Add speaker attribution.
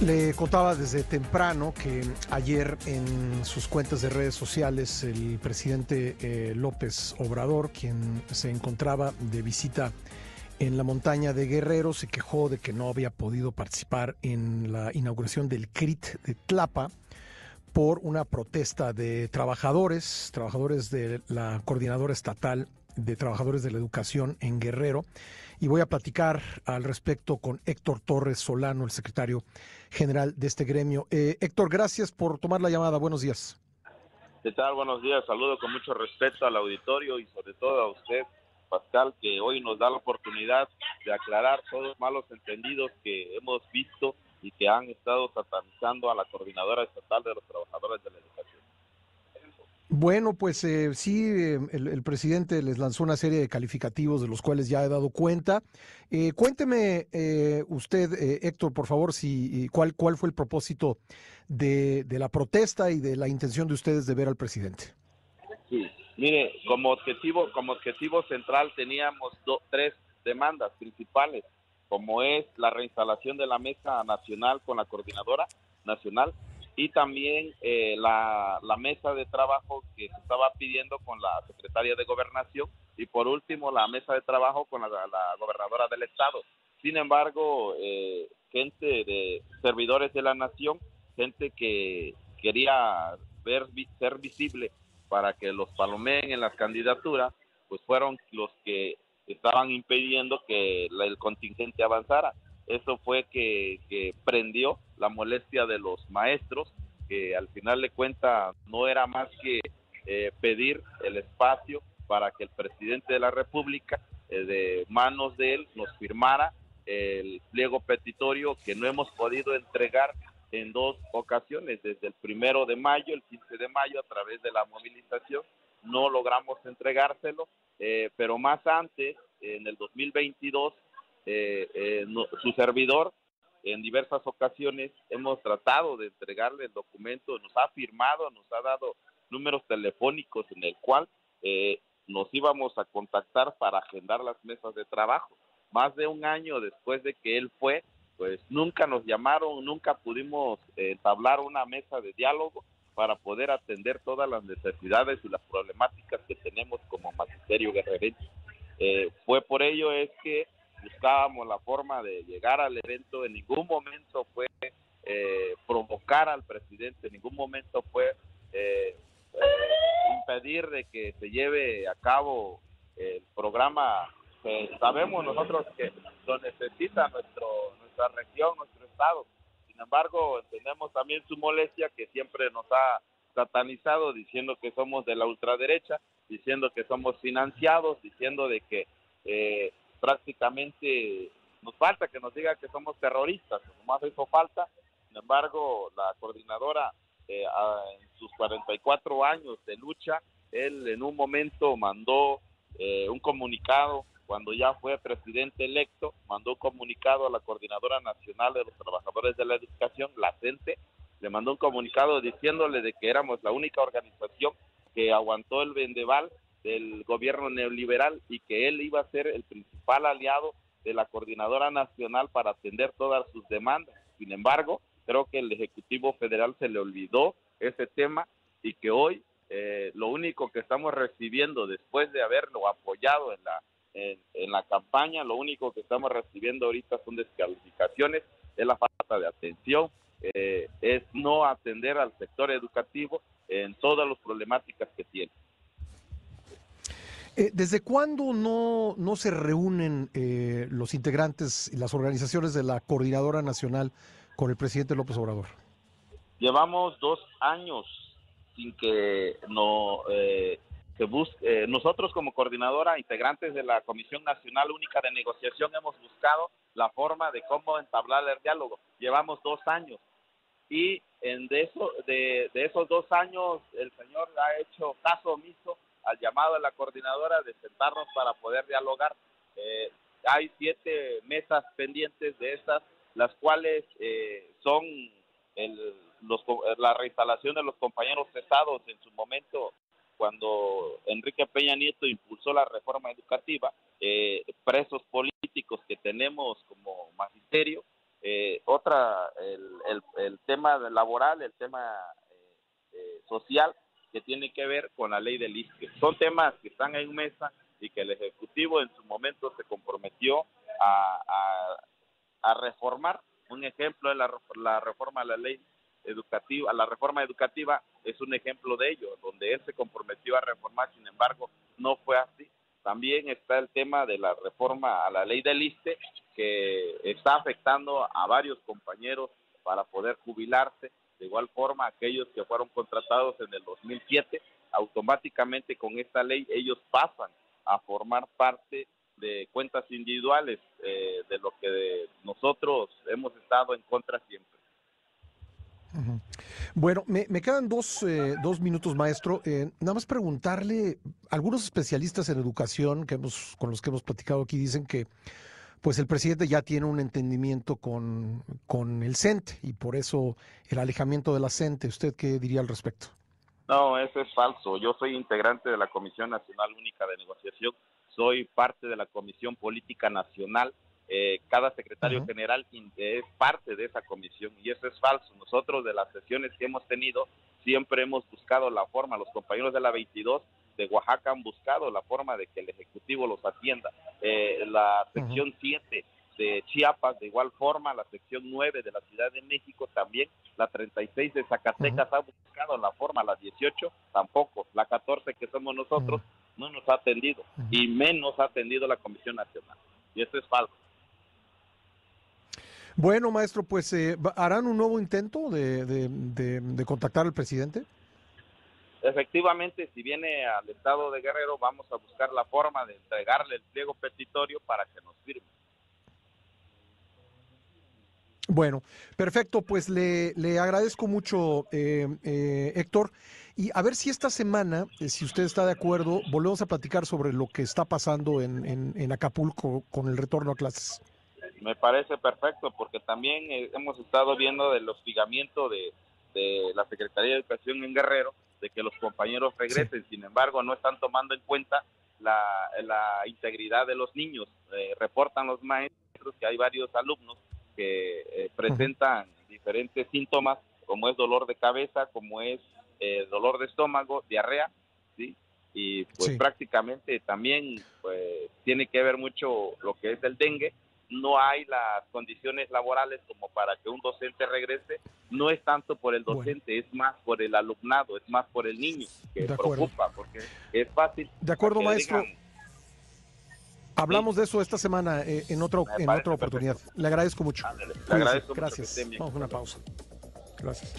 Speaker 1: Le contaba desde temprano que ayer en sus cuentas de redes sociales el presidente eh, López Obrador, quien se encontraba de visita en la montaña de Guerrero, se quejó de que no había podido participar en la inauguración del CRIT de Tlapa por una protesta de trabajadores, trabajadores de la Coordinadora Estatal de Trabajadores de la Educación en Guerrero. Y voy a platicar al respecto con Héctor Torres Solano, el secretario general de este gremio. Eh, Héctor, gracias por tomar la llamada. Buenos días.
Speaker 2: ¿Qué tal? Buenos días. Saludo con mucho respeto al auditorio y sobre todo a usted, Pascal, que hoy nos da la oportunidad de aclarar todos los malos entendidos que hemos visto y que han estado satanizando a la Coordinadora Estatal de los Trabajadores de la.
Speaker 1: Bueno, pues eh, sí, eh, el, presidente les lanzó una serie de calificativos de los cuales ya he dado cuenta. Eh, cuénteme usted, Héctor, por favor, si cuál cuál fue el propósito de, la protesta y de la intención de ustedes de ver al presidente.
Speaker 2: Sí, mire, como objetivo como objetivo central teníamos tres demandas principales, como es la reinstalación de la mesa nacional con la coordinadora nacional y también eh, la, mesa de trabajo que se estaba pidiendo con la secretaria de gobernación y por último la mesa de trabajo con la, gobernadora del estado. Sin embargo, eh, gente de servidores de la nación, gente que quería ver ser visible para que los palomeen en las candidaturas, pues fueron los que estaban impidiendo que el contingente avanzara. Eso fue que, prendió la molestia de los maestros, que al final de cuenta no era más que eh, pedir el espacio para que el presidente de la República, eh, de manos de él, nos firmara el pliego petitorio que no hemos podido entregar en dos ocasiones, desde el primero de mayo, el 15 de mayo, a través de la movilización, no logramos entregárselo, eh, pero más antes, en el 2022, eh, eh su servidor en diversas ocasiones hemos tratado de entregarle el documento, nos ha firmado, nos ha dado números telefónicos en el cual eh, nos íbamos a contactar para agendar las mesas de trabajo. Más de un año después de que él fue, pues nunca nos llamaron, nunca pudimos entablar una mesa de diálogo para poder atender todas las necesidades y las problemáticas que tenemos como magisterio guerrerense. Eh, fue por ello es que buscábamos la forma de llegar al evento, en ningún momento fue eh, provocar al presidente, en ningún momento fue eh, eh, impedir de que se lleve a cabo el programa que sabemos nosotros que lo necesita nuestro, nuestra región, nuestro estado. Sin embargo, entendemos también su molestia que siempre nos ha satanizado diciendo que somos de la ultraderecha, diciendo que somos financiados, diciendo de que eh, prácticamente nos falta que nos diga que somos terroristas, más eso falta. Sin embargo, la coordinadora eh, en sus 44 años de lucha, él en un momento mandó eh, un comunicado, cuando ya fue presidente electo, mandó un comunicado a la Coordinadora Nacional de los Trabajadores de la Educación, la CENTE, le mandó un comunicado diciéndole de que éramos la única organización que aguantó el vendeval del gobierno neoliberal y que él iba a ser el principal aliado de la Coordinadora Nacional para atender todas sus demandas. Sin embargo, creo que el Ejecutivo Federal se le olvidó ese tema y que hoy eh, lo único que estamos recibiendo después de haberlo apoyado en la, en, la campaña, lo único que estamos recibiendo ahorita son descalificaciones, es la falta de atención, eh, es no atender al sector educativo en todas las problemáticas que tiene.
Speaker 1: Eh, ¿Desde cuándo no, no se reúnen eh, los integrantes y las organizaciones de la Coordinadora Nacional con el presidente López Obrador?
Speaker 2: Llevamos dos años sin que no eh, se busque. nosotros como coordinadora, integrantes de la Comisión Nacional Única de Negociación, hemos buscado la forma de cómo entablar el diálogo. Llevamos dos años y en de, eso, de, de esos dos años el señor ha hecho caso omiso al llamado de la coordinadora de sentarnos para poder dialogar. Eh, hay siete mesas pendientes de estas, las cuales eh, son el, los, la reinstalación de los compañeros cesados en su momento cuando Enrique Peña Nieto impulsó la reforma educativa, eh, presos políticos que tenemos como magisterio, eh, otra, el, el, tema laboral, el tema eh, social, que tiene que ver con la ley del ISPE. Son temas que están en mesa y que el Ejecutivo en su momento se comprometió a, a, reformar. Un ejemplo de la, la reforma de la ley educativa, la reforma educativa es un ejemplo de ello, donde él se comprometió a reformar, sin embargo, no fue así. También está el tema de la reforma a la ley del ISTE, que está afectando a varios compañeros para poder jubilarse de igual forma, aquellos que fueron contratados en el 2007, automáticamente con esta ley ellos pasan a formar parte de cuentas individuales, eh, de lo que nosotros hemos estado en contra siempre.
Speaker 1: Bueno, me, quedan dos, eh, dos, minutos, maestro. Eh, nada más preguntarle, algunos especialistas en educación que hemos, con los que hemos platicado aquí dicen que pues el presidente ya tiene un entendimiento con, con el CENTE y por eso el alejamiento de la CENTE. ¿Usted qué diría al respecto?
Speaker 2: No, eso es falso. Yo soy integrante de la Comisión Nacional Única de Negociación, soy parte de la Comisión Política Nacional. Eh, cada secretario general es parte de esa comisión y eso es falso. Nosotros de las sesiones que hemos tenido siempre hemos buscado la forma, los compañeros de la 22 de Oaxaca han buscado la forma de que el Ejecutivo los atienda. Eh, la sección 7 de Chiapas, de igual forma, la sección 9 de la Ciudad de México también, la 36 de Zacatecas ha buscado la forma, la 18 tampoco, la 14 que somos nosotros no nos ha atendido y menos ha atendido la Comisión Nacional. Y eso es falso.
Speaker 1: Bueno, maestro, pues eh, ¿harán un nuevo intento de, de contactar al presidente?
Speaker 2: Efectivamente, si viene al estado de Guerrero, vamos a buscar la forma de entregarle el pliego petitorio para que nos firme.
Speaker 1: Bueno, perfecto, pues le, le agradezco mucho, eh, eh, Héctor. Y a ver si esta semana, eh, si usted está de acuerdo, volvemos a platicar sobre lo que está pasando en, en, Acapulco con el retorno a clases.
Speaker 2: Me parece perfecto, porque también hemos estado viendo del hostigamiento de, de la Secretaría de Educación en Guerrero de que los compañeros regresen, sin embargo no están tomando en cuenta la, integridad de los niños. Eh, reportan los maestros que hay varios alumnos que eh, presentan diferentes síntomas, como es dolor de cabeza, como es eh, dolor de estómago, diarrea, ¿sí? Y pues prácticamente también pues, tiene que ver mucho lo que es el dengue, no hay las condiciones laborales como para que un docente regrese, no es tanto por el docente, es más por el alumnado, es más por el niño que preocupa, porque es fácil.
Speaker 1: De acuerdo, maestro. Hablamos de eso esta semana eh, en, otro, en otra oportunidad. Le agradezco mucho.
Speaker 2: Le agradezco
Speaker 1: Gracias. Vamos a una pausa. Gracias.